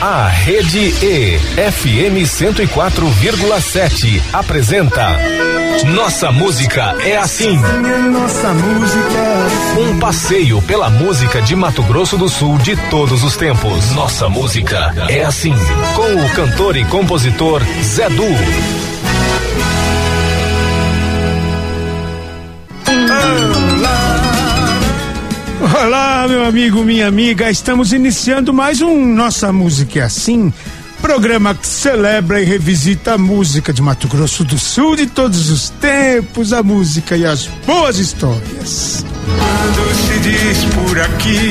A Rede E, FM 104,7, apresenta Nossa Música é Assim. Nossa música é assim. Um passeio pela música de Mato Grosso do Sul de todos os tempos. Nossa Música é Assim. Com o cantor e compositor Zé Du. Olá, meu amigo, minha amiga. Estamos iniciando mais um Nossa Música é Assim. Programa que celebra e revisita a música de Mato Grosso do Sul de todos os tempos, a música e as boas histórias. Quando se diz por aqui,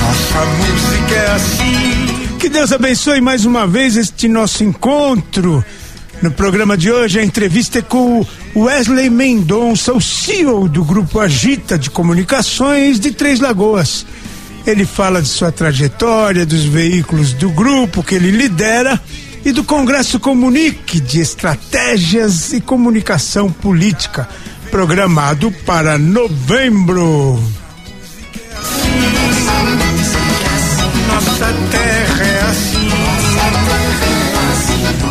nossa música é assim. Que Deus abençoe mais uma vez este nosso encontro. No programa de hoje, a entrevista é com o Wesley Mendonça, o CEO do Grupo Agita de Comunicações de Três Lagoas. Ele fala de sua trajetória, dos veículos do grupo que ele lidera e do Congresso Comunique de Estratégias e Comunicação Política, programado para novembro. Nossa terra é assim.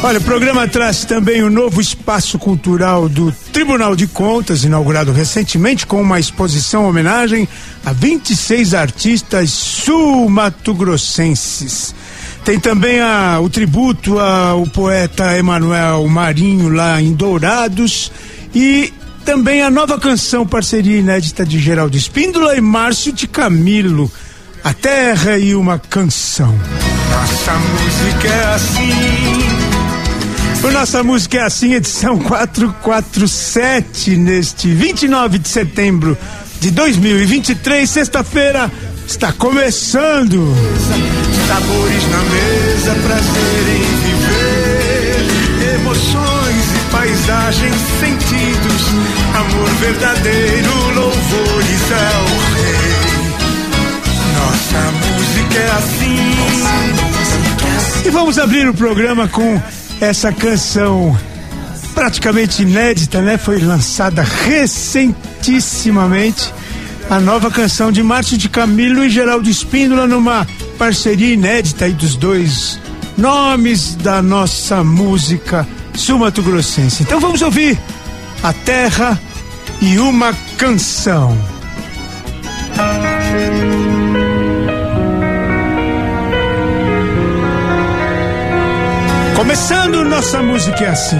Olha, o programa traz também o novo espaço cultural do Tribunal de Contas, inaugurado recentemente com uma exposição homenagem a 26 artistas sul-mato-grossenses. Tem também a, o tributo ao poeta Emanuel Marinho lá em Dourados e também a nova canção parceria inédita de Geraldo Espíndola e Márcio de Camilo, A Terra e uma Canção. Nossa música é assim. Nossa Música é Assim, edição 447, neste 29 de setembro de 2023, sexta-feira, está começando. Sabores na mesa, prazer em viver. Emoções e paisagens, sentidos. Amor verdadeiro, louvores ao Rei. Nossa música é assim. E vamos abrir o programa com essa canção praticamente inédita, né? Foi lançada recentissimamente. A nova canção de Márcio de Camilo e Geraldo Espíndola numa parceria inédita aí dos dois nomes da nossa música sul-mato-grossense. Então vamos ouvir A Terra e uma Canção. Começando nossa música é assim.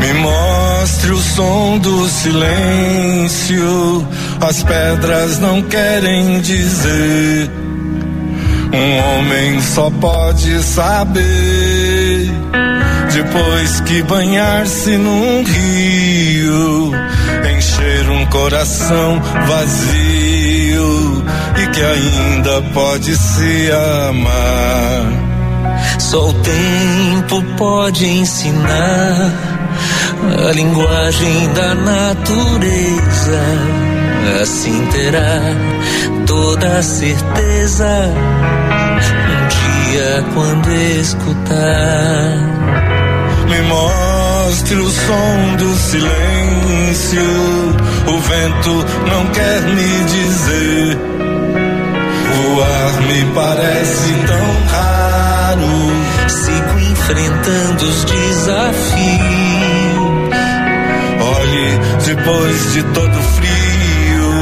Me mostre o som do silêncio. As pedras não querem dizer. Um homem só pode saber. Depois que banhar-se num rio, encher um coração vazio e que ainda pode se amar. Só o tempo pode ensinar a linguagem da natureza. Assim terá toda a certeza um dia quando escutar. Me mostre o som do silêncio. O vento não quer me dizer. Voar me parece tão raro. Sigo enfrentando os desafios. Olhe, depois de todo frio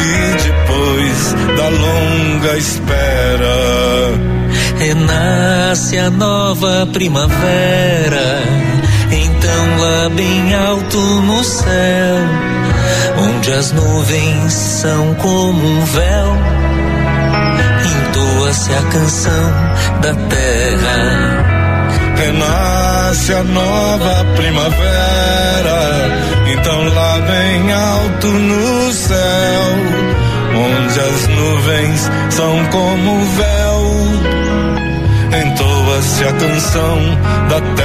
e depois da longa espera. Renasce a nova primavera. Então lá bem alto no céu, onde as nuvens são como um véu, entoa-se a canção da terra. Renasce a nova primavera. Então lá bem alto no céu, onde as nuvens são como um véu, entoa-se a canção da terra.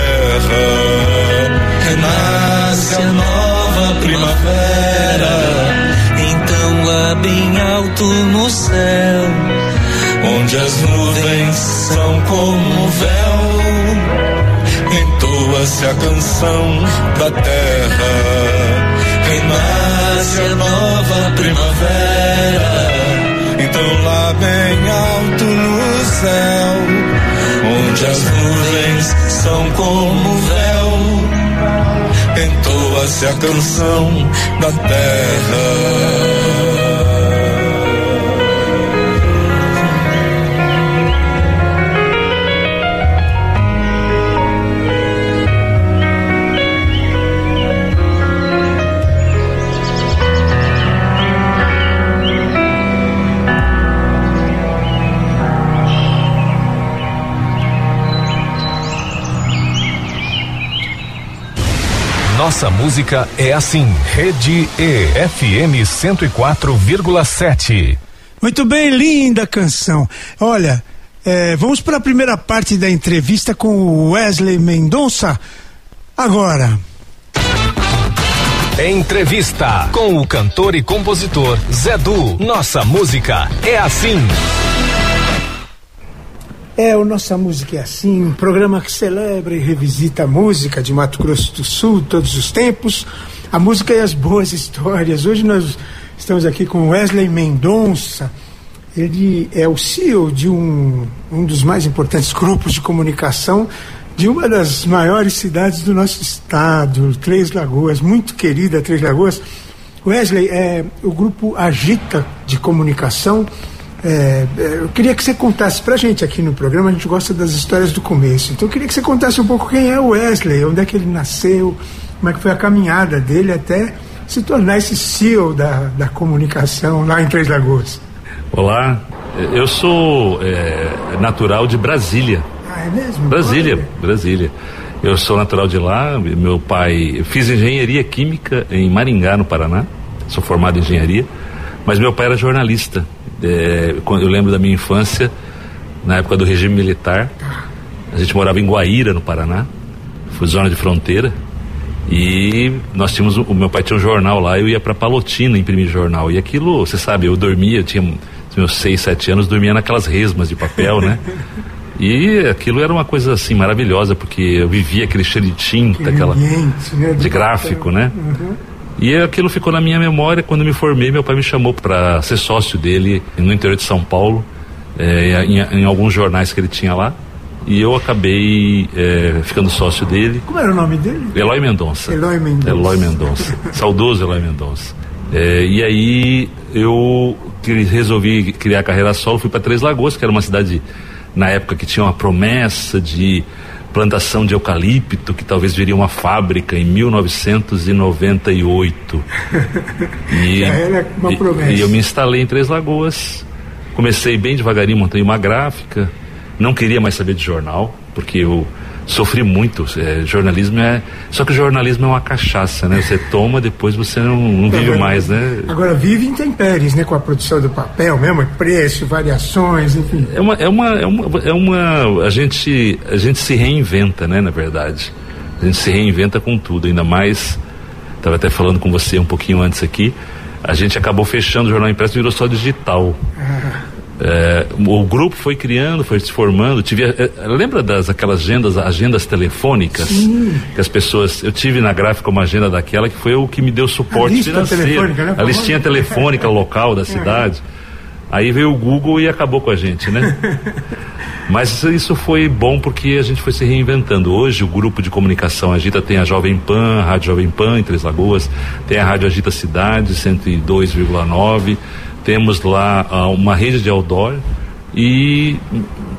Renasce a nova primavera. Então lá bem alto no céu, onde as nuvens são como um véu, entoa-se a canção da terra, renasce a nova primavera. Então lá bem alto no céu, onde as nuvens são como véu, entoa-se a canção da terra. Nossa música é assim. Rede E FM 104,7. Muito bem, linda canção. Olha, é, vamos para a primeira parte da entrevista com o Wesley Mendonça. Agora. Entrevista com o cantor e compositor Zé Du. Nossa música é assim. É, o Nossa Música é Assim, um programa que celebra e revisita a música de Mato Grosso do Sul, todos os tempos, a música e as boas histórias. Hoje nós estamos aqui com Wesley Mendonça. Ele é o CEO de um, um dos mais importantes grupos de comunicação de uma das maiores cidades do nosso estado, Três Lagoas, muito querida Três Lagoas. Wesley, é o grupo Agita de Comunicação é, é, eu queria que você contasse pra gente aqui no programa, a gente gosta das histórias do começo. Então eu queria que você contasse um pouco quem é o Wesley, onde é que ele nasceu, como é que foi a caminhada dele até se tornar esse CEO da, da comunicação lá em Três Lagoas. Olá, eu sou é, natural de Brasília. Ah, é mesmo? Brasília, Olha. Brasília. Eu sou natural de lá, meu pai, fiz engenharia química em Maringá, no Paraná, sou formado em engenharia, mas meu pai era jornalista. É, quando eu lembro da minha infância, na época do regime militar, a gente morava em Guaíra, no Paraná, foi zona de fronteira, e nós tínhamos, o meu pai tinha um jornal lá, eu ia para Palotina imprimir jornal, e aquilo, você sabe, eu dormia, eu tinha meus seis, sete anos, dormia naquelas resmas de papel, né? E aquilo era uma coisa assim maravilhosa, porque eu vivia aquele cheiro de tinta, aquela né, de gráfico, né? Uhum. E aquilo ficou na minha memória. Quando me formei, meu pai me chamou para ser sócio dele no interior de São Paulo, eh, em, em alguns jornais que ele tinha lá. E eu acabei eh, ficando sócio dele. Como era o nome dele? Eloy Mendonça. Eloy Mendonça. Eloy Mendonça. Saudoso Eloy Mendonça. Eh, e aí eu resolvi criar a carreira solo, fui para Três Lagoas, que era uma cidade na época que tinha uma promessa de plantação de eucalipto, que talvez viria uma fábrica em 1998. E, Já era uma e- promessa. e eu me instalei em Três Lagoas. Comecei bem devagarinho, montei uma gráfica. Não queria mais saber de jornal, porque eu sofri muito. É, jornalismo é. Só que o jornalismo é uma cachaça, né? Você toma, depois você não, não vive mais, né? Agora vive intempéries, né? Com a produção do papel mesmo, preço, variações, enfim. É uma, é uma, é uma, é uma a gente, a gente se reinventa, né? Na verdade, a gente se reinventa com tudo, ainda mais. Estava até falando com você um pouquinho antes aqui. A gente acabou fechando o jornal impresso, virou só digital. É, o grupo foi criando, foi se formando. Tive, é, é, lembra das aquelas agendas, agendas telefônicas que as pessoas. Eu tive na gráfica uma agenda daquela que foi o que me deu suporte A financeiro. telefônica, né? A listinha telefônica local da cidade. Aí veio o Google e acabou com a gente, né? Mas isso- foi bom porque a gente foi se reinventando. Hoje o grupo de comunicação Agita tem a Jovem Pan, a Rádio Jovem Pan em Três Lagoas, tem a Rádio Agita Cidade 102,9, temos lá ah, uma rede de outdoor e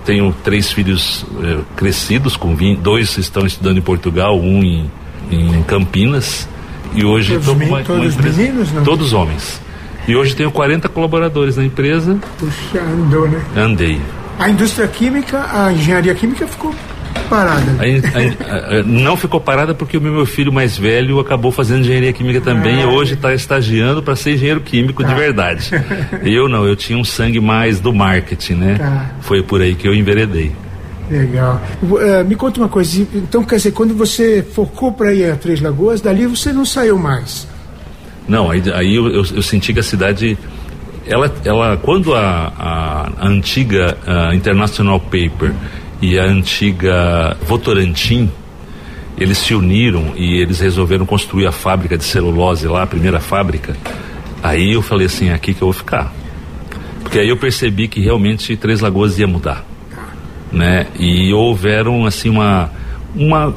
tenho três filhos eh, crescidos, com vin- dois estão estudando em Portugal, um em, em Campinas. E hoje Todos uma todos empresa- meninos, não? Todos homens. E hoje tenho 40 colaboradores na empresa. Puxa, andou, né? Andei. A indústria química, a engenharia química ficou parada. Aí, aí, eh, não ficou parada porque o meu filho mais velho acabou fazendo engenharia química também e hoje está estagiando para ser engenheiro químico de verdade. Eu não, eu tinha um sangue mais do marketing, né? Tá. Foi por aí que eu enveredei. Legal. Eh, me conta uma coisa, então quer dizer, quando você focou para ir a Três Lagoas, dali você não saiu mais. Não, aí, aí eu, eu- eu senti que a cidade. Ela, ela kkquando a, a, a antiga ah, International Paper e a antiga Votorantim, eles se uniram e eles resolveram construir a fábrica de celulose lá, a primeira fábrica. Aí eu falei assim, aqui que eu vou ficar. Porque aí eu percebi que realmente Três Lagoas ia mudar, né? E houveram assim uma uma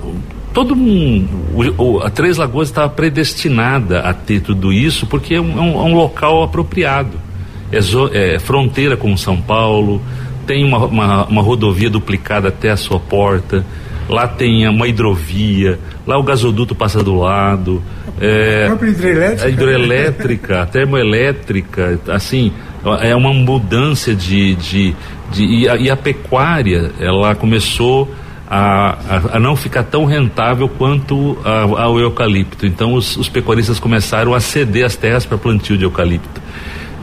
todo um o, a Três Lagoas estava predestinada a ter tudo isso porque é um, é um, é um local apropriado. É, zo, é, fronteira com São Paulo, tem uma, uma, uma rodovia duplicada até a sua porta lá tem uma hidrovia, lá o gasoduto passa do lado. É, a hidrelétrica? A hidroelétrica, a termoelétrica, assim, é uma mudança de. de, de e, a, e, a, pecuária, ela começou a, a, a não ficar tão rentável quanto ao eucalipto. Então os, os pecuaristas começaram a ceder as terras para plantio de eucalipto.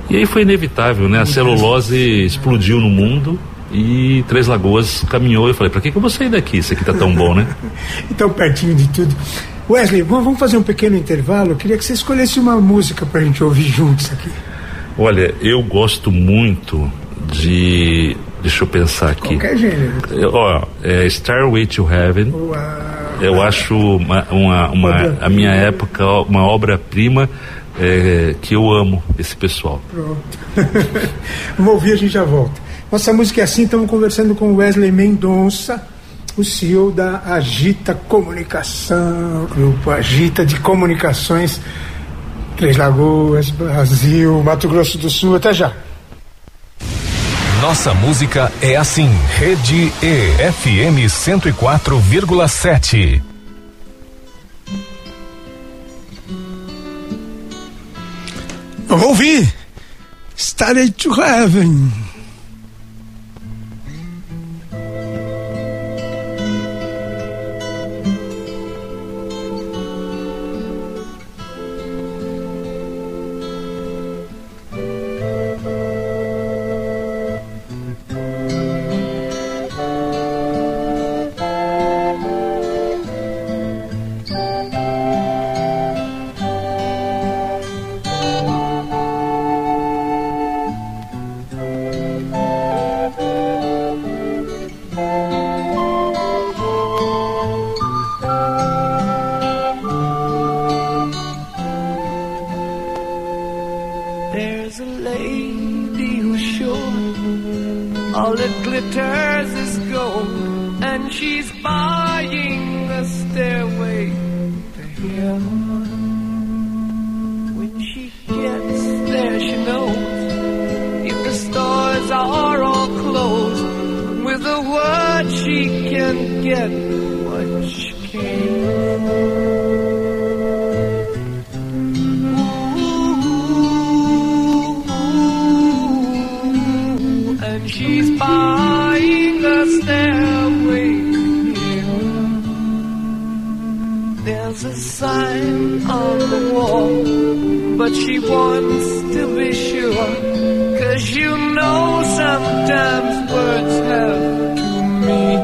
E aí foi inevitável, né? A celulose explodiu no mundo e Três Lagoas caminhou e eu falei, para que, que eu vou sair daqui? Isso aqui tá tão bom, né? então pertinho de tudo. Wesley, vamos fazer um pequeno intervalo. Eu queria que você escolhesse uma música para a gente ouvir juntos aqui. Olha, eu gosto muito de. Deixa eu pensar aqui. Qualquer gênero. Ó, é Starway to Heaven. Uau. Eu acho uma, uma, uma a minha época uma obra-prima é, que eu amo esse pessoal. Pronto. Vamos ouvir, a gente já volta. Nossa música é assim, estamos conversando com Wesley Mendonça, o CEO da Agita Comunicação, grupo Agita de Comunicações, Três Lagoas, Brasil, Mato Grosso do Sul, até já. Nossa música é assim, Rede E, FM 104,7. Vamos ouvir Started to Heaven. spying the stairway to heaven. When she gets there, she knows if the stores are all closed. With a word, she can get what she came. she wants to be sure. Cause you know sometimes words have to mean.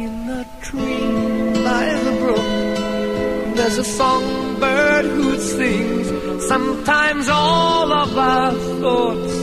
In a dream by the brook, there's a songbird who sings. Sometimes all of our thoughts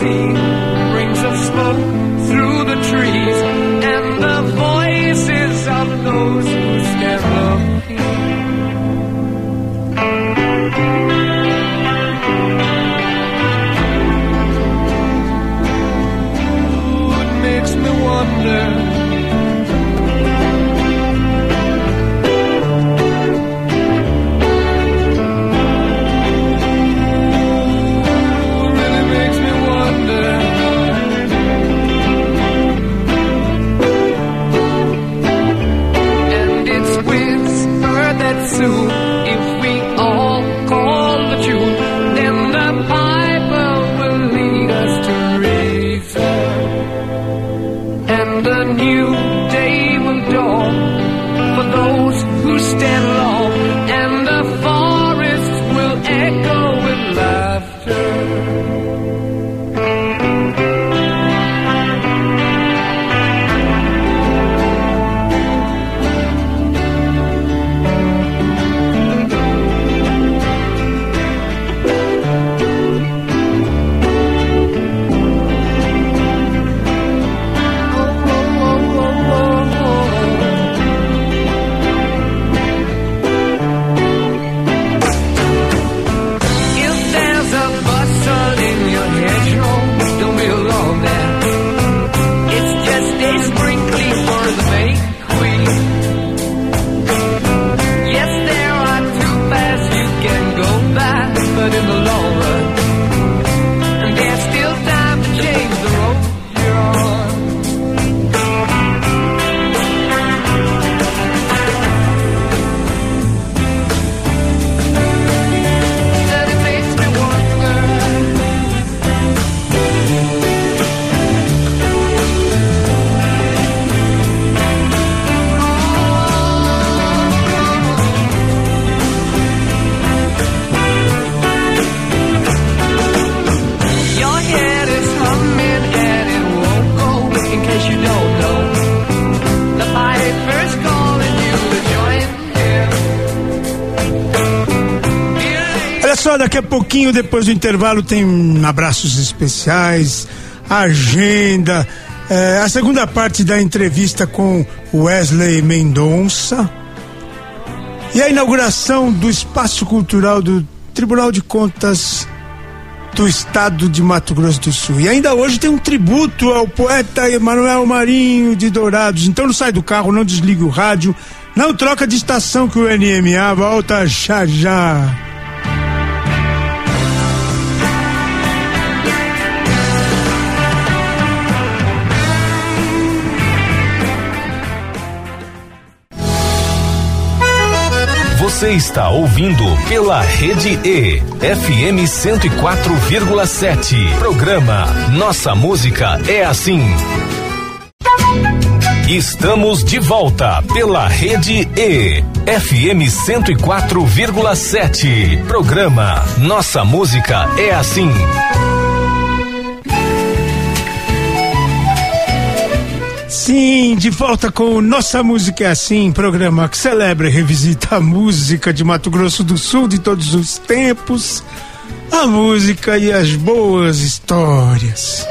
see a pouquinho, depois do intervalo, tem abraços especiais, agenda, é, a segunda parte da entrevista com Wesley Mendonça e a inauguração do Espaço Cultural do Tribunal de Contas do Estado de Mato Grosso do Sul. E ainda hoje tem um tributo ao poeta Emanuel Marinho de Dourados. Então não sai do carro, não desligue o rádio, não troca de estação que o NMA volta já já. Você está ouvindo pela Rede E, FM 104,7. Programa Nossa Música é Assim. Estamos de volta pela Rede E, FM 104,7. Programa Nossa Música é Assim. Sim, de volta com Nossa Música é Assim, programa que celebra e revisita a música de Mato Grosso do Sul de todos os tempos, a música e as boas histórias.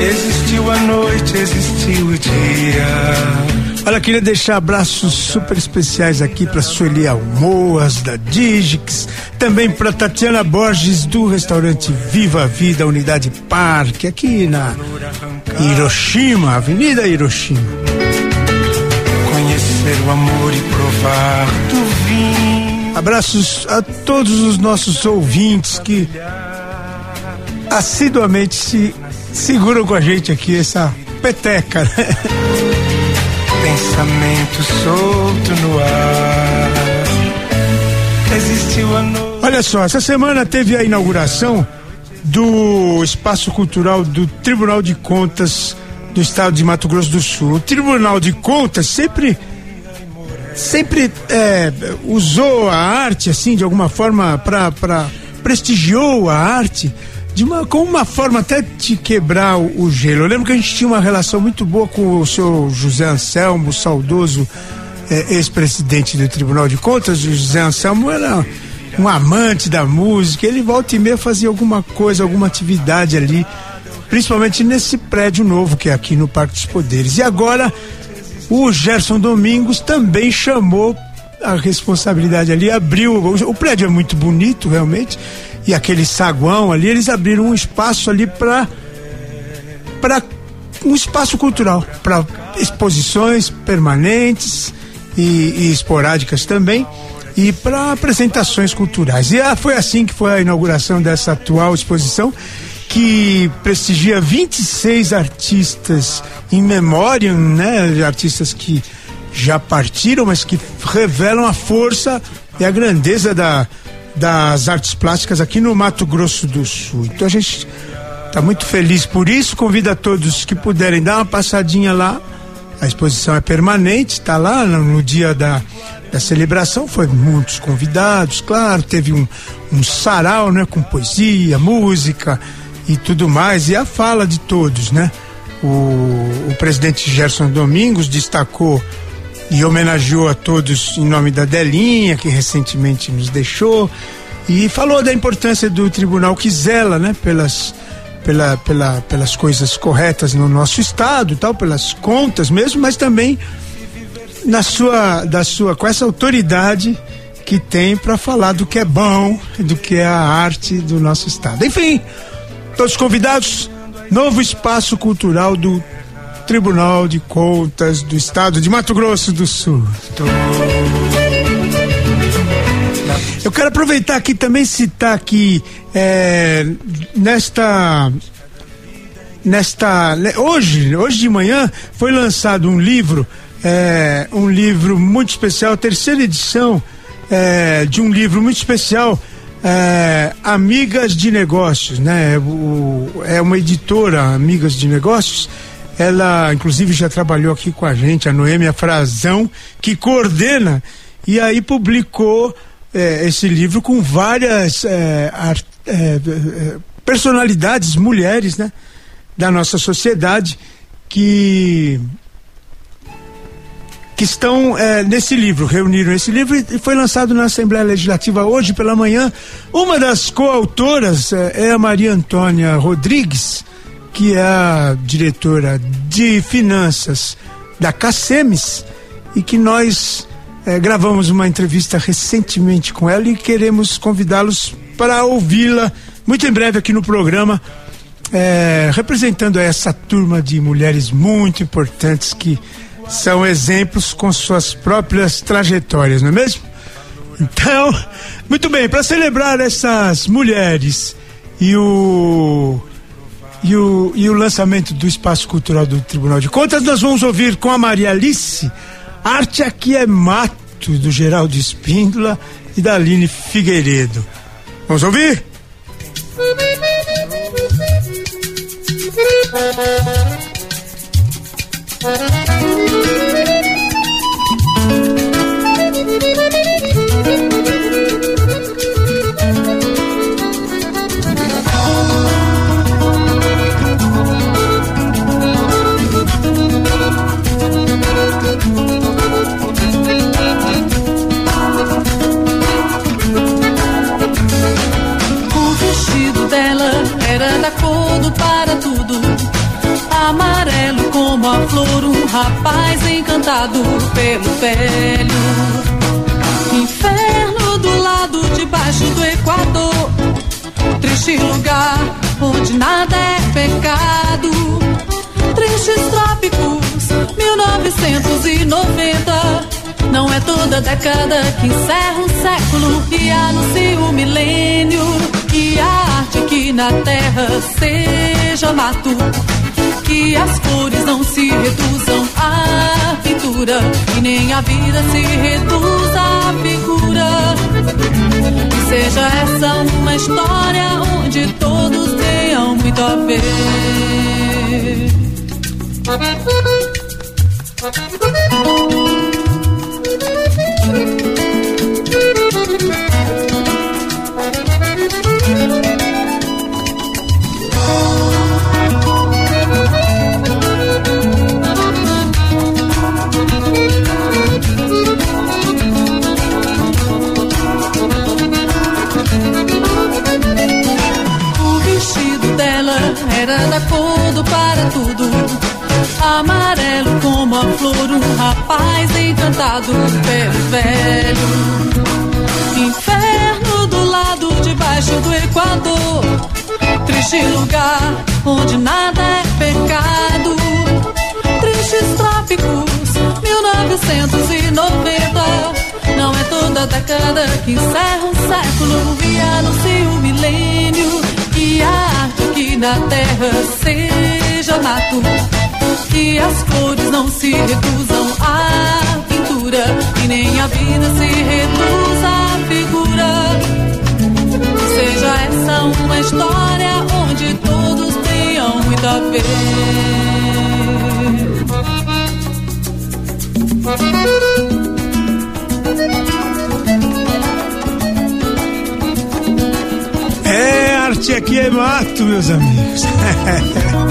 Existiu a noite, existiu o dia. Olha, queria deixar abraços super especiais aqui para Sueli Almoas, da Digix, também para Tatiana Borges, do restaurante Viva a Vida, Unidade Parque, aqui na Hiroshima, Avenida Hiroshima. Conhecer o amor e provar do vinho. Abraços a todos os nossos ouvintes que assiduamente se seguram com a gente aqui, essa peteca, né? Pensamento solto no ar. Existiu a noite. Olha só, essa semana teve a inauguração do Espaço Cultural do Tribunal de Contas do Estado de Mato Grosso do Sul. O Tribunal de Contas sempre sempre é, usou a arte assim de alguma forma para prestigiou a arte de uma, com uma forma até de quebrar o, gelo. Eu lembro que a gente tinha uma relação muito boa com o senhor José Anselmo, saudoso é, ex-presidente do Tribunal de Contas. O José Anselmo era um amante da música. Ele volta e meia fazia alguma coisa, alguma atividade ali, principalmente nesse prédio novo que é aqui no Parque dos Poderes. E agora o Gerson Domingos também chamou a responsabilidade ali, abriu. O prédio é muito bonito, realmente e aquele saguão ali, eles abriram um espaço ali para para um espaço cultural, para exposições permanentes e, e, esporádicas também e para apresentações culturais. E ah, foi assim que foi a inauguração dessa atual exposição que prestigia 26 artistas em memória, né, artistas que já partiram, mas que revelam a força e a grandeza da das artes plásticas aqui no Mato Grosso do Sul. Então a gente está muito feliz por isso. Convido a todos que puderem dar uma passadinha lá. A exposição é permanente, está lá no, dia da, da celebração. Foi muitos convidados, claro. Teve um, um sarau, né, com poesia, música e tudo mais. E a fala de todos, né? O, o presidente Gerson Domingos destacou e homenageou a todos em nome da Delinha, que recentemente nos deixou, e falou da importância do tribunal que zela, né, pelas, pela, pela, pelas coisas corretas no nosso estado, tal, pelas contas mesmo, mas também na sua, da sua, com essa autoridade que tem para falar do que é bom, do que é a arte do nosso estado. Enfim, todos convidados, novo espaço cultural do Tribunal de Contas do Estado de Mato Grosso do Sul. Eu quero aproveitar aqui também citar aqui é, nesta nesta hoje hoje de manhã foi lançado um livro é, um livro muito especial terceira edição é, de um livro muito especial é, Amigas de Negócios, né? O, é uma editora, Amigas de Negócios, ela, inclusive, já trabalhou aqui com a gente, a Noêmia Frazão, que coordena e aí publicou é, esse livro com várias é, art, é, personalidades, mulheres, né, da nossa sociedade que que estão é, nesse livro, reuniram esse livro e foi lançado na Assembleia Legislativa hoje pela manhã. Uma das coautoras é, é a Maria Antônia Rodrigues, que é a diretora de finanças da Cacemes e que nós é, gravamos uma entrevista recentemente com ela e queremos convidá-los para ouvi-la muito em breve aqui no programa, é, representando essa turma de mulheres muito importantes que são exemplos com suas próprias trajetórias, não é mesmo? Então, muito bem, para celebrar essas mulheres e o, e o e o lançamento do Espaço Cultural do Tribunal de Contas, nós vamos ouvir com a Maria Alice Arte Aqui é Mato, do Geraldo Espíndola e da Aline Figueiredo. Vamos ouvir? O como a flor, um rapaz encantado pelo velho. Inferno do lado de baixo do Equador. Triste lugar onde nada é pecado. Tristes trópicos, 1990. Não é toda década que encerra um século e anuncia o milênio. Que a arte aqui na terra seja mato. Que as cores não se reduzam à pintura. E nem a vida se reduza à figura. Que seja essa uma história onde todos tenham muito a ver. O era da cor do para tudo. Amarelo como a flor, um rapaz encantado pelo velho. Inferno do lado de baixo do Equador. Triste lugar onde nada é pecado. Tristes trópicos, 1990. Não é toda década que encerra um século e anuncia o milênio. Que a arte na terra seja mato. Que as cores não se reduzam à pintura. E nem a vida se reduza à figura. Seja essa uma história onde todos tenham muito a ver. Arte aqui é mato, meus amigos.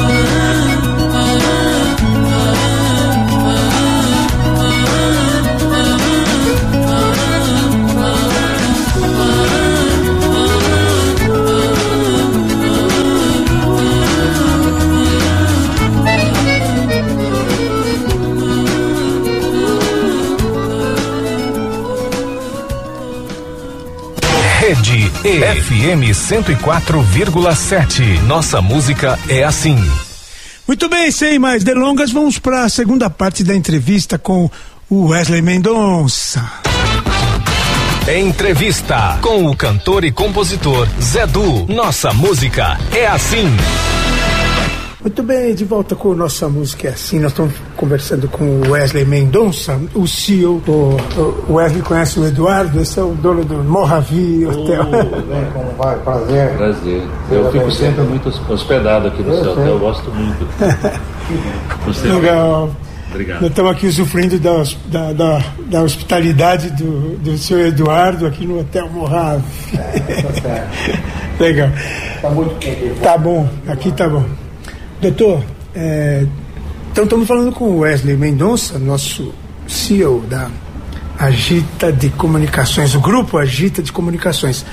Rede FM 104,7. Nossa música é assim. Muito bem, sem mais delongas, vamos para a segunda parte da entrevista com o Wesley Mendonça. Entrevista com o cantor e compositor Zé Du. Nossa música é assim. Muito bem, de volta com nossa música é assim. Nós estamos conversando com o Wesley Mendonça, o CEO. O, o Wesley conhece o Eduardo, esse é o dono do Morravi Hotel. Como vai? Prazer. Prazer. Eu fico sempre muito hospedado aqui no seu hotel, eu gosto muito. Você Legal. Obrigado. Nós estamos aqui usufruindo da, da, da, da hospitalidade do, do senhor Eduardo aqui no Hotel Morrave. Legal. Está muito quente. Tá bom, aqui tá bom. Doutor, é, então estamos falando com o Wesley Mendonça, nosso CEO da Agita de Comunicações, o grupo Agita de Comunicações.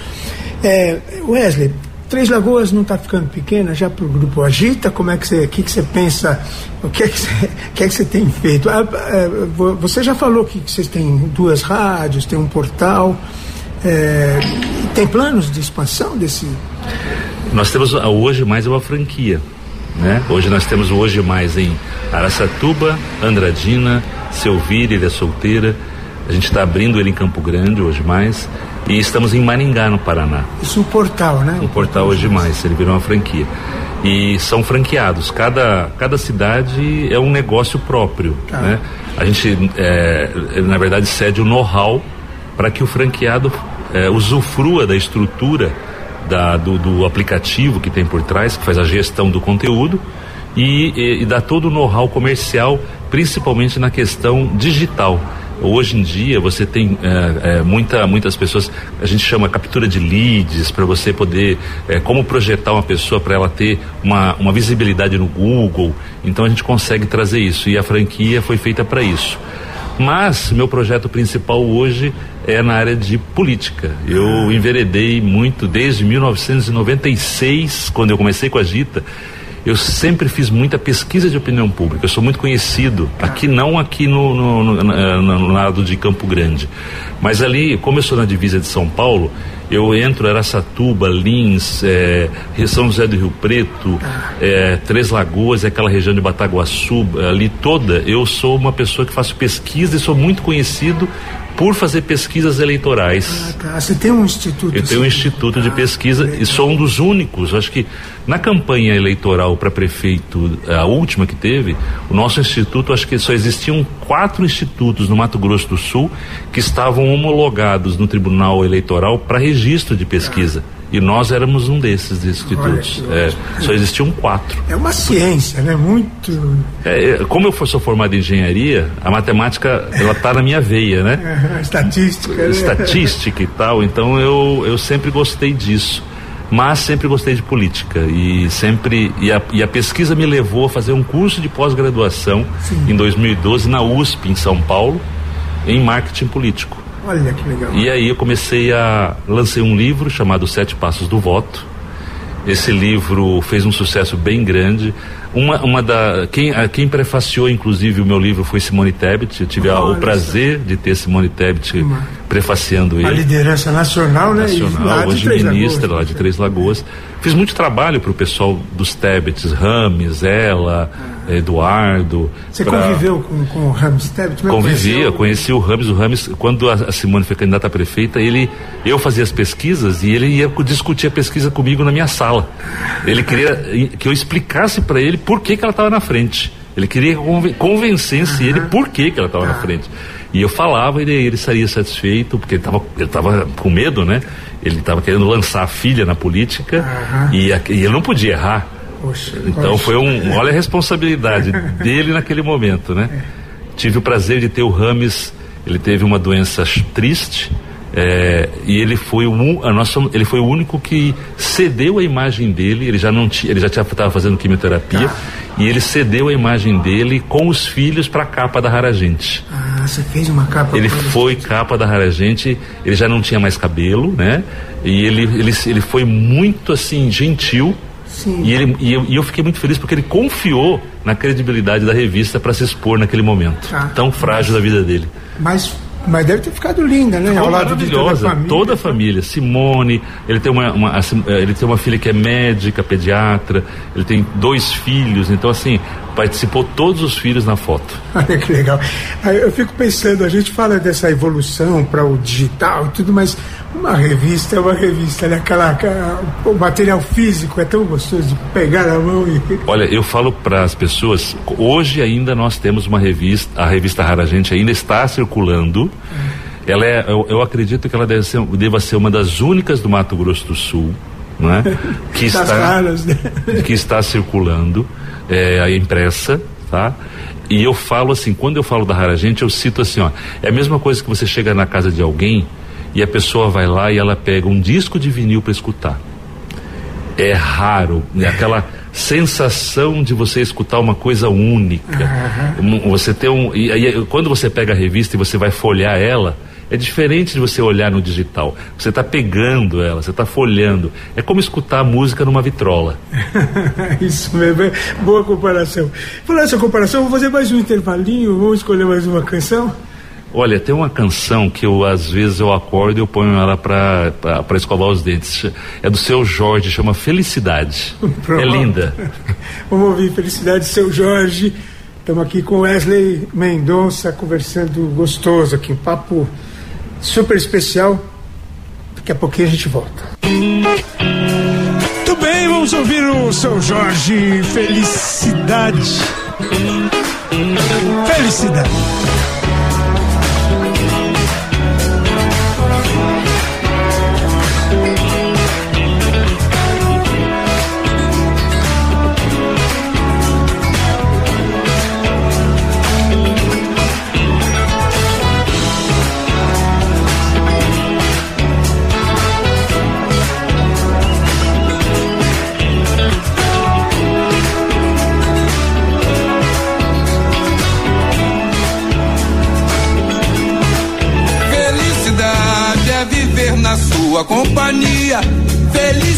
É, Wesley, Três Lagoas não está ficando pequena já para o grupo Agita? Como é que você, que, que você pensa? O que é que você, que é que você tem feito? Ah, é, você já falou que vocês têm duas rádios, tem um portal. É, tem planos de expansão desse? Nós temos hoje mais uma franquia. Né? Hoje nós temos o Hoje Mais em Araçatuba, Andradina, Selvira, Ilha Solteira. A gente está abrindo ele em Campo Grande, hoje mais. E estamos em Maringá, no Paraná. Isso é um portal, né? Um portal hoje mais, ele virou uma franquia. E são franqueados. Cada, cada cidade é um negócio próprio. Tá. Né? A gente, é, na verdade, cede o know-how para que o franqueado é, usufrua da estrutura da, do, do, aplicativo que tem por trás, que faz a gestão do conteúdo e, e, e dá todo o know-how comercial, principalmente na questão digital. Hoje em dia você tem é, é, muita, muitas pessoas, a gente chama captura de leads para você poder, é, como projetar uma pessoa para ela ter uma, uma visibilidade no Google. Então a gente consegue trazer isso e a franquia foi feita para isso. Mas meu projeto principal hoje é na área de política. Eu enveredei muito desde 1996, quando eu comecei com a Gita. Eu sempre fiz muita pesquisa de opinião pública. Eu sou muito conhecido, aqui não aqui no, no, no, no lado de Campo Grande, mas ali, como eu sou na divisa de São Paulo, eu entro Araçatuba, Lins, é, São José do Rio Preto, é, Três Lagoas, aquela região de Bataguaçu, ali toda, eu sou uma pessoa que faço pesquisa e sou muito conhecido por fazer pesquisas eleitorais. Ah, tá. Você tem um instituto? Eu tenho um instituto de ah, pesquisa e sou um dos únicos. Acho que na campanha eleitoral para prefeito, a última que teve, o nosso instituto, acho que só existiam quatro institutos no Mato Grosso do Sul que estavam homologados no Tribunal Eleitoral para registro de pesquisa. Ah. E nós éramos um desses institutos. É, só existiam quatro. É uma ciência, né? Muito. É, é como eu sou formado em engenharia, a matemática ela está na minha veia, né? É, estatística. Né? Estatística e tal. Então eu, eu sempre gostei disso. Mas sempre gostei de política e sempre e a, e a pesquisa me levou a fazer um curso de pós-graduação em 2012 na USP em São Paulo em marketing político. Olha que legal. E aí eu comecei a. lancei um livro chamado Sete Passos do Voto. Esse livro fez um sucesso bem grande. Uma, uma da quem, a, quem prefaciou inclusive o meu livro foi Simone Tebet. Eu tive a, o prazer de ter Simone Tebet uma, prefaciando ele. A liderança nacional, né? Nacional, hoje ministra lá de Três Lagoas. Fiz muito trabalho para o pessoal dos Tebets, Rames, ela, ah. Eduardo. Você pra... conviveu com, com o Rames Tebet? Convivia, conheci o Rames. O Rames, quando a, a Simone foi candidata a prefeita, ele, eu fazia as pesquisas e ele ia discutir a pesquisa comigo na minha sala. Ele queria que eu explicasse para ele por que, que ela estava na frente. Ele queria que convencesse uhum. ele por que, que ela estava na frente. E eu falava e ele estaria satisfeito, porque ele estava ele tava com medo, né? Ele estava querendo lançar a filha na política uhum. e, e, ele não podia errar. Então foi um. Olha a responsabilidade dele naquele momento, né? É. Tive o prazer de ter o Rames, ele teve uma doença triste, é, e ele foi o a nossa, ele foi o único que cedeu a imagem dele. Ele já não tinha, ele já estava fazendo quimioterapia tá. e ele cedeu a imagem dele com os filhos para a capa da Rara Gente. Ah, você fez uma capa. Ele foi capa da Rara Gente. Ele já não tinha mais cabelo, né? E ele ele, ele foi muito assim gentil. Sim. E, ele, e eu, e, eu, fiquei muito feliz porque ele confiou na credibilidade da revista para se expor naquele momento tá. tão frágil da vida dele. Mas mas deve ter ficado linda, né? Ficou de toda a família. Toda a família. Simone, ele tem uma, uma, eh, ele tem uma filha que é médica, pediatra, ele tem dois filhos, então assim, participou todos os filhos na foto. Olha que legal. Eu fico pensando, a gente fala dessa evolução para o digital e tudo, mas uma revista é uma revista, né? Aquela, o material físico é tão gostoso de pegar na mão e. Olha, eu falo para as pessoas, hoje ainda nós temos uma revista, a revista Rara Gente ainda está circulando. Ela é, eu, eu acredito que ela deve ser, deva ser uma das únicas do Mato Grosso do Sul, não é? que está, raras, né? que está circulando, é, a impressa, tá? E eu falo assim, quando eu falo da Rara Gente, eu cito assim, ó, é a mesma coisa que você chega na casa de alguém e a pessoa vai lá e ela pega um disco de vinil para escutar. É raro, né? aquela sensação de você escutar uma coisa única. Um- Você tem um. E, aí, quando você pega a revista e você vai folhear ela, é diferente de você olhar no digital. Você está pegando ela, você está folhando. É como escutar a música numa vitrola. Isso mesmo, é boa comparação. Por essa comparação, vou fazer mais um intervalinho, vamos escolher mais uma canção. Olha, tem uma canção que eu às vezes eu acordo e eu ponho ela pra, pra escovar os dentes. É do seu Jorge, chama Felicidade. Pronto. É linda. Vamos ouvir Felicidade, seu Jorge. Estamos aqui com Wesley Mendonça conversando gostoso aqui, um papo super especial. Daqui a pouquinho a gente volta. Muito bem, vamos ouvir o seu Jorge Felicidade. Felicidade.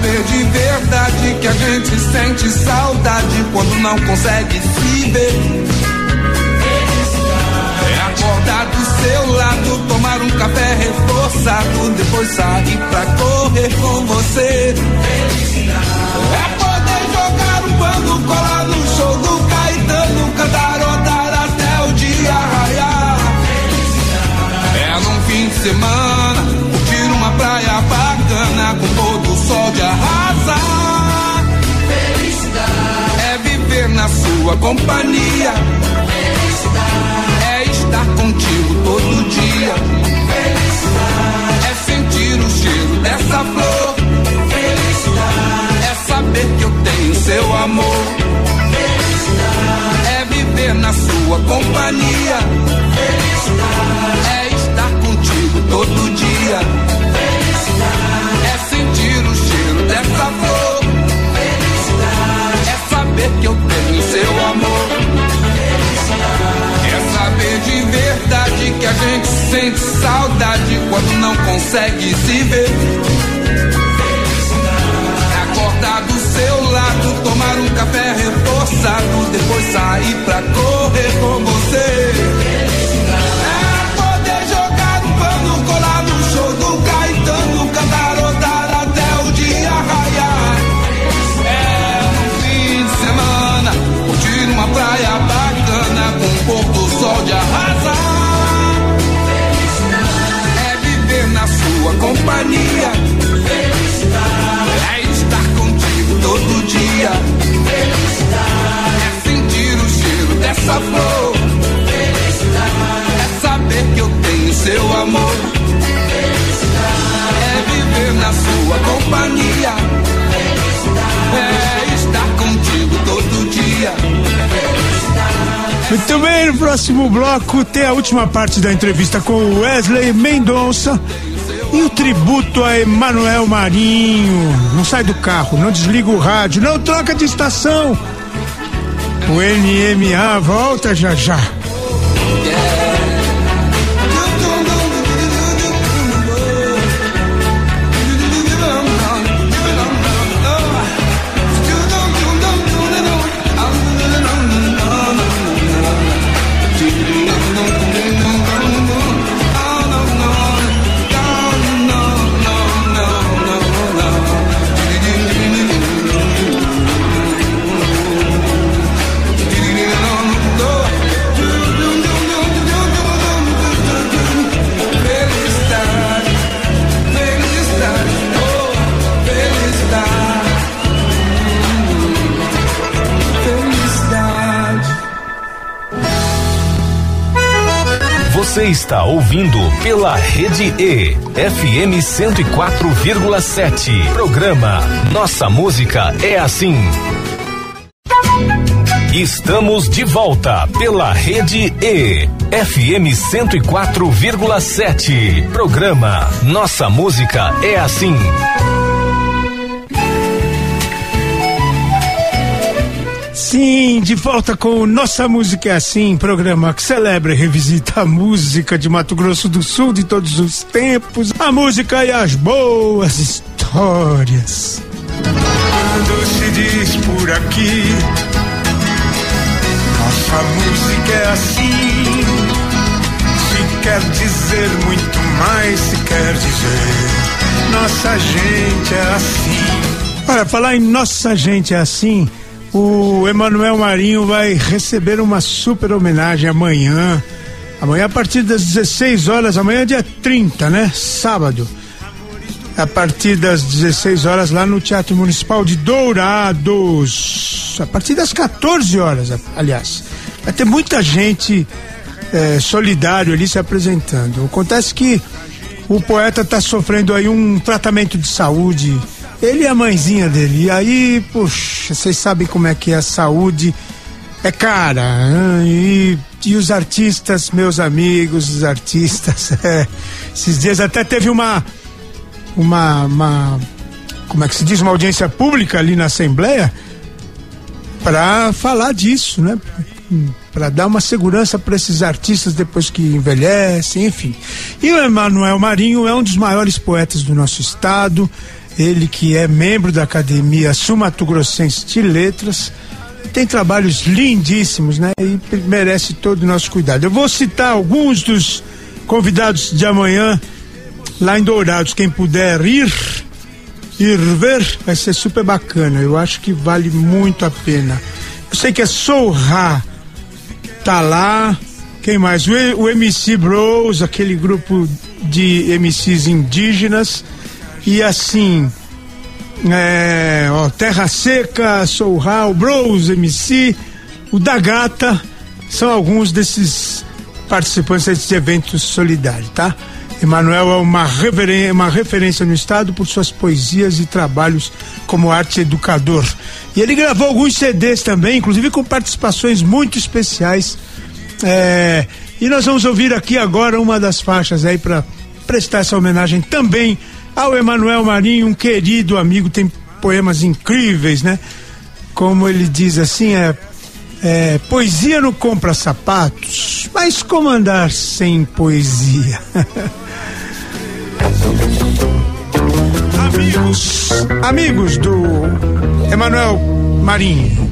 Saber de verdade que a gente sente saudade quando não consegue se ver. É acordar do seu lado, tomar um café reforçado, depois sair pra correr com você. É poder jogar um bando, colar no show do Caetano, cantarotar até o dia raiar. É num fim de semana, praia bacana com todo o sol de arrasar. Felicidade é viver na sua companhia. Próximo bloco tem a última parte da entrevista com Wesley Mendonça e o tributo a Emanuel Marinho. Não sai do carro, não desliga o rádio, não troca de estação. O NMA volta já já. Está ouvindo pela Rede E, FM 104,7. Programa Nossa Música é Assim. Estamos de volta pela Rede E, FM 104,7. Programa Nossa Música é Assim. Sim, de volta com Nossa Música é Assim, programa que celebra e revisita a música de Mato Grosso do Sul de todos os tempos, a música e as boas histórias. Quando se diz por aqui, nossa música é assim. Se quer dizer muito mais, se quer dizer, nossa gente é assim. Olha, falar em Nossa Gente é Assim, o Emanuel Marinho vai receber uma super homenagem amanhã. Amanhã a partir das 16 horas, amanhã é dia 30, né? Sábado. A partir das 16 horas lá no Teatro Municipal de Dourados. A partir das 14 horas, aliás. Vai ter muita gente eh, solidário ali se apresentando. Acontece que o poeta está sofrendo aí um tratamento de saúde ele e a mãezinha dele. E aí, puxa, vocês sabem como é que é a saúde. É cara. E, e os artistas, meus amigos, os artistas. É, esses dias até teve uma, uma. Uma. Como é que se diz? Uma audiência pública ali na Assembleia para falar disso, né? Para dar uma segurança para esses artistas depois que envelhecem, enfim. E o Emanuel Marinho é um dos maiores poetas do nosso estado ele que é membro da Academia Sumato Grossense de Letras, tem trabalhos lindíssimos, né? E merece todo o nosso cuidado. Eu vou citar alguns dos convidados de amanhã lá em Dourados. Quem puder ir, ir ver, vai ser super bacana. Eu acho que vale muito a pena. Eu sei que é Sorra, tá lá. Quem mais? O, o MC Bros, aquele grupo de MCs indígenas e assim, é, ó, Terra Seca, Soul Hall, Bros, MC, o da Gata, são alguns desses participantes desses eventos solidários, tá? Emanuel é uma, uma referência no estado por suas poesias e trabalhos como arte educador. E ele gravou alguns CDs também, inclusive com participações muito especiais. É, e nós vamos ouvir aqui agora uma das faixas aí para prestar essa homenagem também ao Emanuel Marinho, um querido amigo, tem poemas incríveis, né? Como ele diz assim, é, é poesia não compra sapatos, mas como andar sem poesia? amigos, amigos do Emanuel Marinho.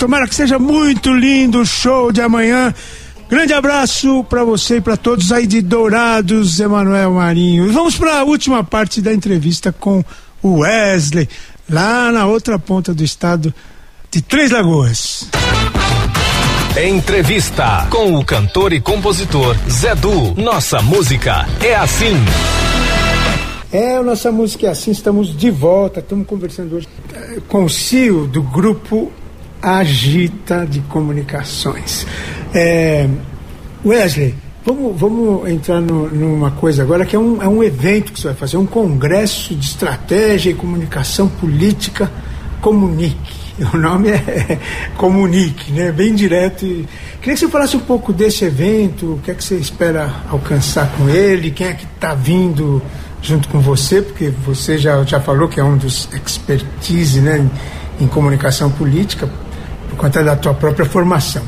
Tomara que seja muito lindo o show de amanhã. Grande abraço para você e para todos aí de Dourados, Emanuel Marinho. E vamos para a última parte da entrevista com o Wesley, lá na outra ponta do estado de Três Lagoas. Entrevista com o cantor e compositor Zé Du. Nossa música é assim. É, a nossa música é assim, estamos de volta, estamos conversando hoje eh, com o CEO do grupo Agita de Comunicações. É, Wesley, vamos, vamos entrar no, numa coisa agora que é um, é um evento que você vai fazer, um congresso de estratégia e comunicação política Comunique. O nome é Comunique, né? Bem direto. E queria que você falasse um pouco desse evento, o que é que você espera alcançar com ele, quem é que está vindo junto com você, porque você já, já falou que é um dos expertise né, em, em comunicação política, conta da tua própria formação.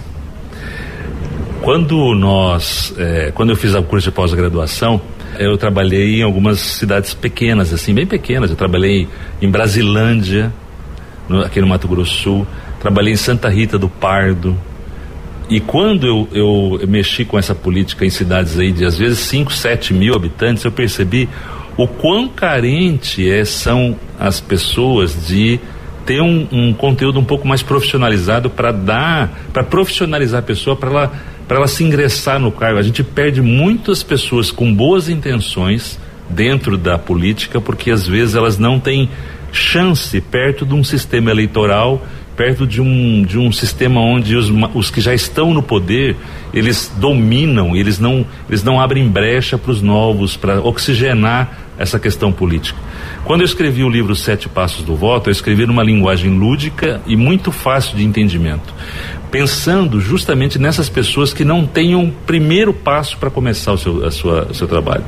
Quando nós, é, quando eu fiz o curso de pós-graduação, eu trabalhei em algumas cidades pequenas, assim, bem pequenas. Eu trabalhei em Brasilândia, no, aqui no Mato Grosso Sul, trabalhei em Santa Rita do Pardo. E quando eu, eu, eu mexi com essa política em cidades aí de às vezes 5, 7 mil habitantes, eu percebi o quão carente é, são as pessoas de ter um, um conteúdo um pouco mais profissionalizado para dar, para profissionalizar a pessoa, para ela, para ela se ingressar no cargo. A gente perde muitas pessoas com boas intenções dentro da política, porque às vezes elas não têm chance perto de um sistema eleitoral perto de um, de um sistema onde os, os que já estão no poder eles dominam, eles não, eles não abrem brecha para os novos, para oxigenar essa questão política. Quando eu escrevi o livro Sete Passos do Voto, eu escrevi numa linguagem lúdica e muito fácil de entendimento, pensando justamente nessas pessoas que não têm um primeiro passo para começar o seu, a sua, o seu trabalho.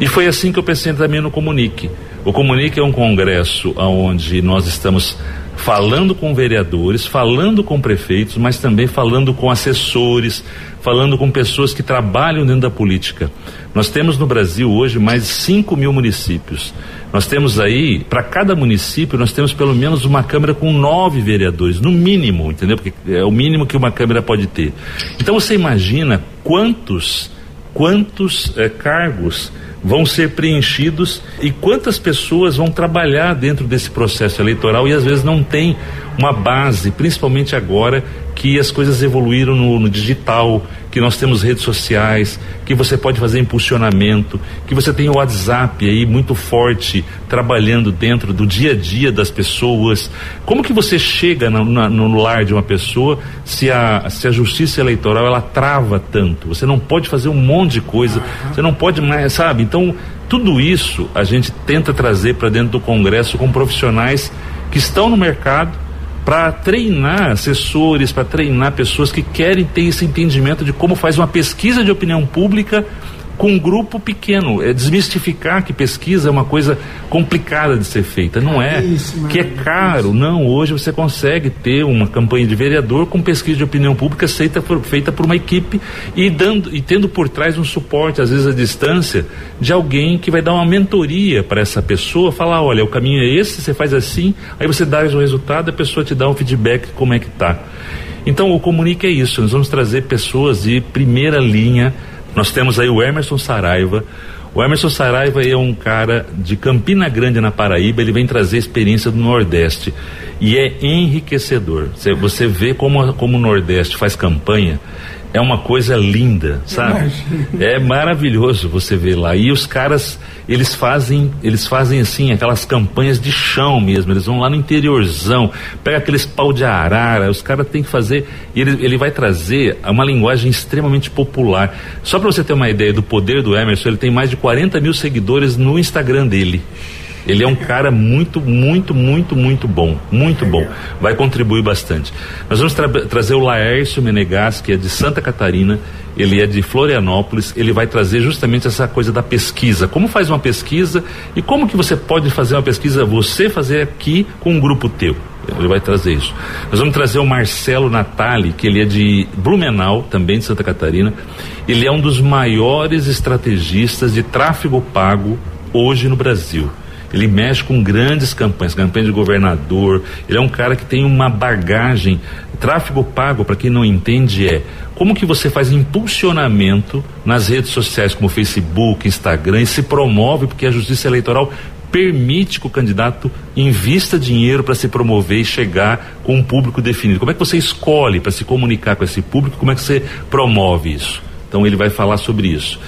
E foi assim que eu pensei também no Comunique. O Comunique é um congresso onde nós estamos falando com vereadores, falando com prefeitos, mas também falando com assessores, falando com pessoas que trabalham dentro da política. Nós temos no Brasil hoje mais de 5 mil municípios. Nós temos aí, para cada município, nós temos pelo menos uma Câmara com nove vereadores, no mínimo, entendeu? Porque é o mínimo que uma Câmara pode ter. Então você imagina quantos, quantos é, cargos vão ser preenchidos e quantas pessoas vão trabalhar dentro desse processo eleitoral e às vezes não tem uma base, principalmente agora que as coisas evoluíram no, no, digital, que nós temos redes sociais, que você pode fazer impulsionamento, que você tem o WhatsApp aí muito forte trabalhando dentro do dia a dia das pessoas. Como que você chega no, no, lar de uma pessoa se a, se a justiça eleitoral ela trava tanto? Você não pode fazer um monte de coisa, você não pode mais, sabe? Então, tudo isso a gente tenta trazer para dentro do Congresso com profissionais que estão no mercado para treinar assessores, para treinar pessoas que querem ter esse entendimento de como faz uma pesquisa de opinião pública com um grupo pequeno. É desmistificar que pesquisa é uma coisa complicada de ser feita. Não é. Que é caro. Não, hoje você consegue ter uma campanha de vereador com pesquisa de opinião pública feita por, feita por uma equipe e, dando, e tendo por trás um suporte, às vezes à distância, de alguém que vai dar uma mentoria para essa pessoa, falar, olha, o caminho é esse, você faz assim, aí você dá o resultado, a pessoa te dá um feedback de como é que tá. Então o comunique é isso, nós vamos trazer pessoas de primeira linha nós temos aí o Emerson Saraiva. O Emerson Saraiva é um cara de Campina Grande, na Paraíba, ele vem trazer experiência do Nordeste. E é enriquecedor. Você vê como, como o Nordeste faz campanha é uma coisa linda, sabe? É maravilhoso você ver lá. E os caras, eles fazem, eles fazem assim, aquelas campanhas de chão mesmo. Eles vão lá no interiorzão, pega aqueles pau de arara, os caras têm que fazer. E ele, ele vai trazer uma linguagem extremamente popular. Só para você ter uma ideia do poder do Emerson, ele tem mais de 40 mil seguidores no Instagram dele. Ele é um cara muito, muito, muito, muito bom. Muito bom. Vai contribuir bastante. Nós vamos tra trazer o Laércio Menegas, que é de Santa Catarina, ele é de Florianópolis, ele vai trazer justamente essa coisa da pesquisa. Como faz uma pesquisa e como que você pode fazer uma pesquisa, você fazer aqui com um grupo teu. Ele vai trazer isso. Nós vamos trazer o Marcelo Natali, que ele é de Blumenau, também de Santa Catarina. Ele é um dos maiores estrategistas de tráfego pago hoje no Brasil. Ele mexe com grandes campanhas, campanha de governador. Ele é um cara que tem uma bagagem. Tráfego pago, para quem não entende, é como que você faz impulsionamento nas redes sociais como Facebook, Instagram e se promove porque a Justiça Eleitoral permite que o candidato invista dinheiro para se promover e chegar com um público definido. Como é que você escolhe para se comunicar com esse público? Como é que você promove isso? Então ele vai falar sobre isso.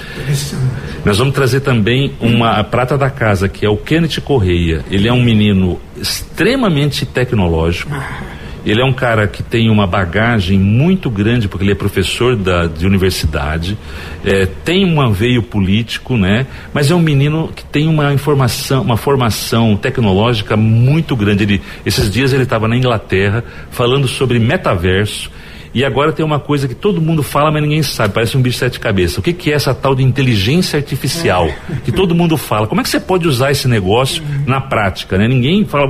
Nós vamos trazer também uma prata da casa, que é o Kenneth Correia. Ele é um menino extremamente tecnológico. Ele é um cara que tem uma bagagem muito grande, porque ele é professor da, de universidade, é, tem um veio político, né? Mas é um menino que tem uma informação, uma formação tecnológica muito grande. Ele, esses dias ele estava na Inglaterra falando sobre metaverso e agora tem uma coisa que todo mundo fala, mas ninguém sabe, parece um bicho de sete cabeças. O que, que é essa tal de inteligência artificial? É. Que todo mundo fala. Como é que você pode usar esse negócio na prática? Né? Ninguém fala,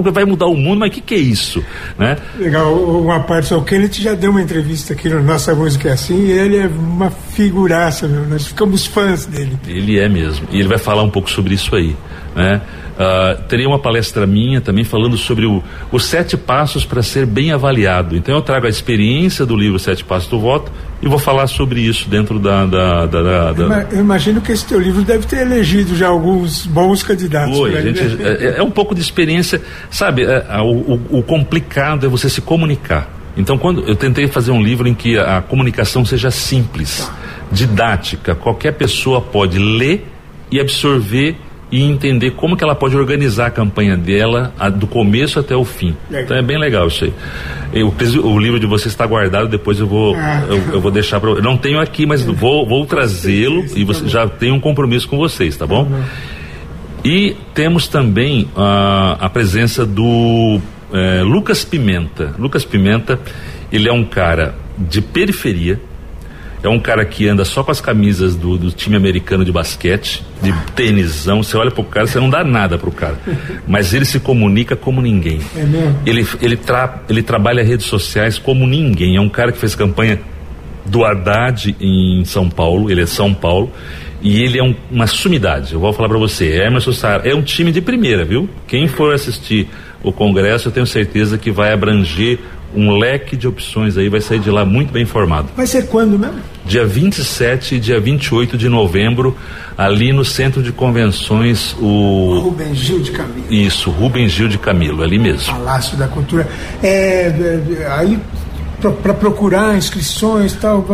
vai mudar o mundo, mas o que, que é isso? Né? Legal, uma parte, o Kenneth já deu uma entrevista aqui no Nossa Música é Assim, e ele é uma figuraça, meu. nós ficamos fãs dele. Ele é mesmo, e ele vai falar um pouco sobre isso aí. Né? Uh, teria uma palestra minha também falando sobre o, os sete passos para ser bem avaliado. Então eu trago a experiência do livro Sete Passos do Voto e vou falar sobre isso dentro da. da, da, da... Eu imagino que esse teu livro deve ter elegido já alguns bons candidatos. Foi, gente, é, é, um pouco de experiência, sabe? É, o, o, o complicado é você se comunicar. Então, quando eu tentei fazer um livro em que a, a comunicação seja simples, didática, qualquer pessoa pode ler e absorver e entender como que ela pode organizar a campanha dela a, do começo até o fim. Legal. Então é bem legal isso aí. Eu, o livro de você está guardado, depois eu vou ah. eu, eu, vou deixar para não tenho aqui, mas vou, vou trazê-lo e você tá já tem um compromisso com vocês, tá bom? Tá e temos também a, a presença do é, Lucas Pimenta. Lucas Pimenta, ele é um cara de periferia, é um cara que anda só com as camisas do, do time americano de basquete, de tênisão. Você olha pro cara, você não dá nada pro cara. Mas ele se comunica como ninguém. É mesmo? Ele, ele, tra, ele trabalha redes sociais como ninguém. É um cara que fez campanha do Haddad em São Paulo. Ele é São Paulo. E ele é um, uma sumidade. Eu vou falar para você. Emerson Sara é um time de primeira, viu? Quem for assistir o Congresso, eu tenho certeza que vai abranger um leque de opções aí, vai sair de lá muito bem informado. Vai ser quando mesmo? Dia 27 e dia 28 de novembro, ali no Centro de Convenções, o. Rubem Gil de Camilo. Isso, Rubem Gil de Camilo, ali mesmo. Palácio da Cultura. É, é aí para procurar inscrições tal.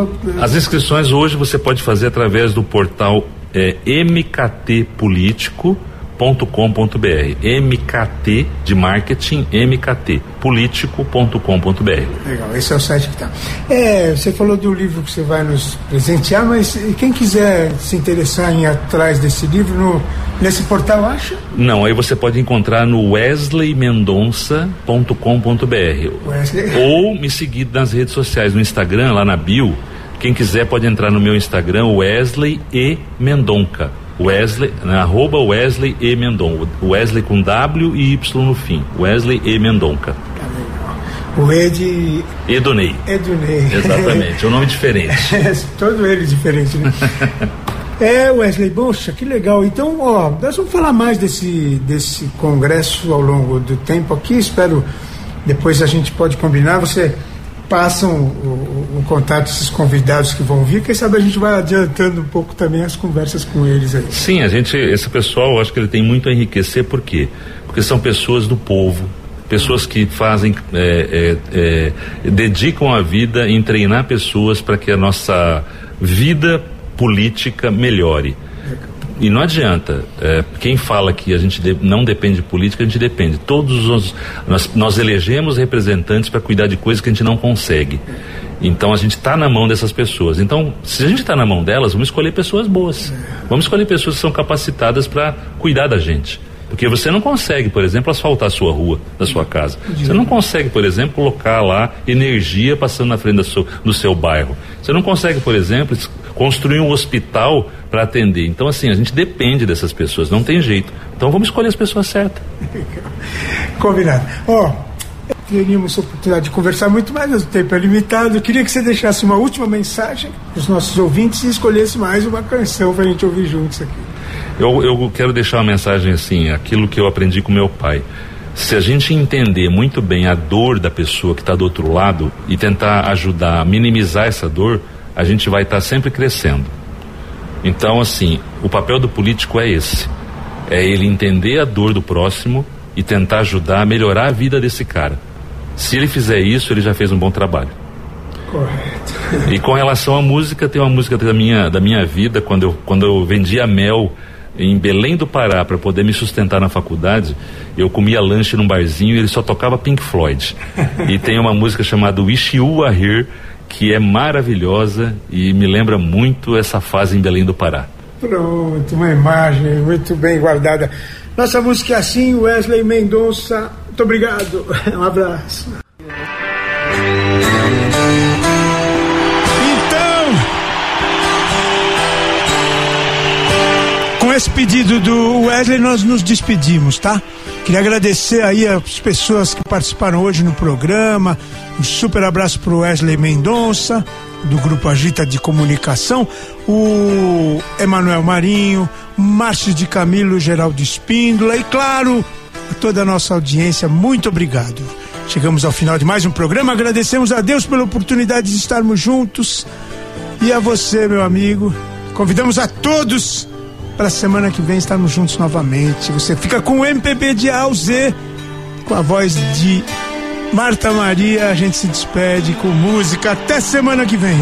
As inscrições hoje você pode fazer através do portal é, MKT Político político.com.br. MKT de marketing, MKT, político.com.br. Legal, esse é o site que está. É, você falou do livro que você vai nos presentear, mas quem quiser se interessar em ir atrás desse livro, no, nesse portal acha? Não, aí você pode encontrar no wesleymendonça.com.br. Wesley. Ou me seguir nas redes sociais, no Instagram, lá na bio. Quem quiser pode entrar no meu Instagram, Wesley e Mendonca. Wesley, né, arroba Wesley e Mendonca. Wesley com W e Y no fim. Wesley e Mendonca. O Ed. Edonei. Edonei. Exatamente, é um nome diferente. todo ele diferente, né? é, Wesley, poxa, que legal. Então, ó, nós vamos falar mais desse, desse congresso ao longo do tempo aqui. Espero depois a gente pode combinar. Você passam o, o, contato desses convidados que vão vir, quem sabe a gente vai adiantando um pouco também as conversas com eles aí. Sim, a gente, esse pessoal, acho que ele tem muito a enriquecer, por quê? Porque são pessoas do povo, pessoas que fazem, é, é, é, dedicam a vida em treinar pessoas para que a nossa vida política melhore. E não adianta. É, quem fala que a gente de, não depende de política, a gente depende. Todos os. Nós, nós elegemos representantes para cuidar de coisas que a gente não consegue. Então a gente está na mão dessas pessoas. Então, se a gente está na mão delas, vamos escolher pessoas boas. Vamos escolher pessoas que são capacitadas para cuidar da gente. Porque você não consegue, por exemplo, asfaltar a sua rua, da sua casa. Você não consegue, por exemplo, colocar lá energia passando na frente do seu, do seu bairro. Você não consegue, por exemplo, construir um hospital para atender. Então, assim, a gente depende dessas pessoas, não tem jeito. Então, vamos escolher as pessoas certas. Combinado. Ó, oh, teríamos a oportunidade de conversar muito mais, mas o tempo é limitado. Eu queria que você deixasse uma última mensagem para os nossos ouvintes e escolhesse mais uma canção para a gente ouvir juntos aqui. Eu, eu quero deixar uma mensagem assim, aquilo que eu aprendi com meu pai. Se a gente entender muito bem a dor da pessoa que está do outro lado e tentar ajudar a minimizar essa dor, a gente vai estar tá sempre crescendo. Então, assim, o papel do político é esse: é ele entender a dor do próximo e tentar ajudar a melhorar a vida desse cara. Se ele fizer isso, ele já fez um bom trabalho. Correto. E com relação à música, tem uma música da minha, da minha vida, quando eu, quando eu vendia mel em Belém do Pará para poder me sustentar na faculdade, eu comia lanche num barzinho e ele só tocava Pink Floyd. e tem uma música chamada Wish You Were Here, que é maravilhosa e me lembra muito essa fase em Belém do Pará. Pronto, uma imagem muito bem guardada. Nossa música é assim, Wesley Mendonça. Muito obrigado. Um abraço. com esse pedido do Wesley, nós nos despedimos, tá? Queria agradecer aí as pessoas que participaram hoje no programa. Um super abraço pro Wesley Mendonça, do Grupo Agita de Comunicação, o Emanuel Marinho, Márcio de Camilo, Geraldo Espíndola e, claro, a toda a nossa audiência, muito obrigado. Chegamos ao final de mais um programa. Agradecemos a Deus pela oportunidade de estarmos juntos e a você, meu amigo. Convidamos a todos para semana que vem estarmos juntos novamente. Você fica com o MPB de A ao Z, com a voz de Marta Maria. A gente se despede com música. Até semana que vem.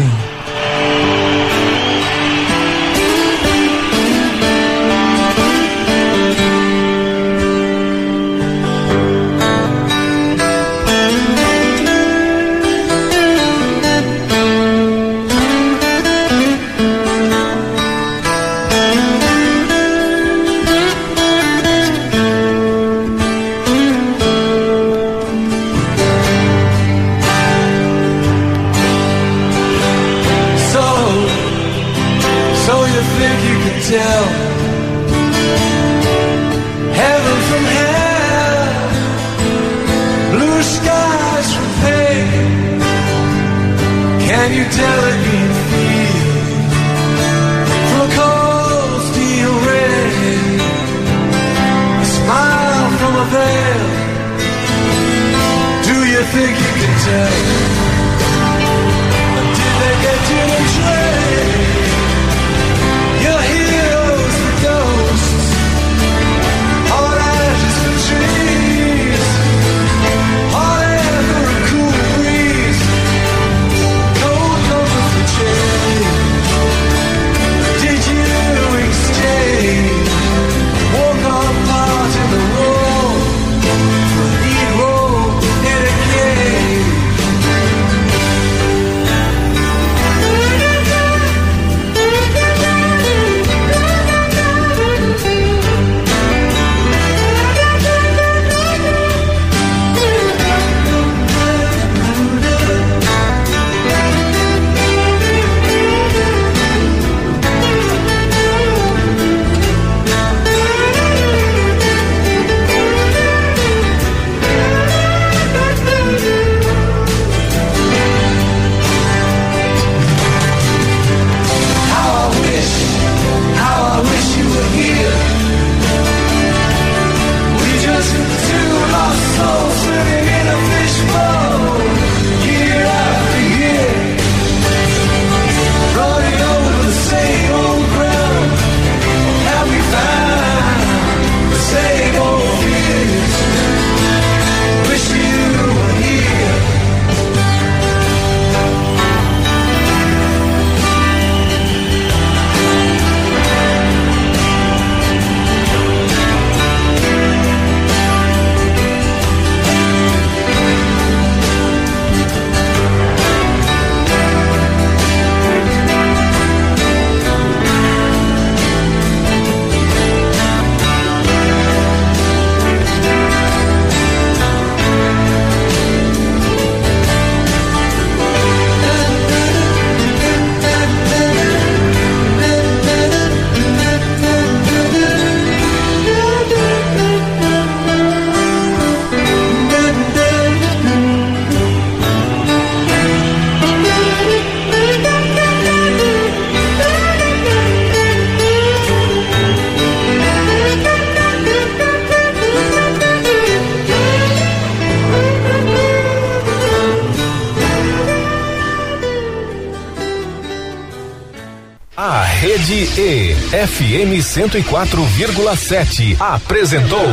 104,7 apresentou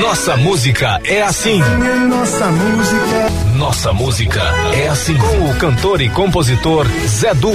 Nossa Música é Assim. Nossa música. Nossa Música é Assim. Com o cantor e compositor Zé Du.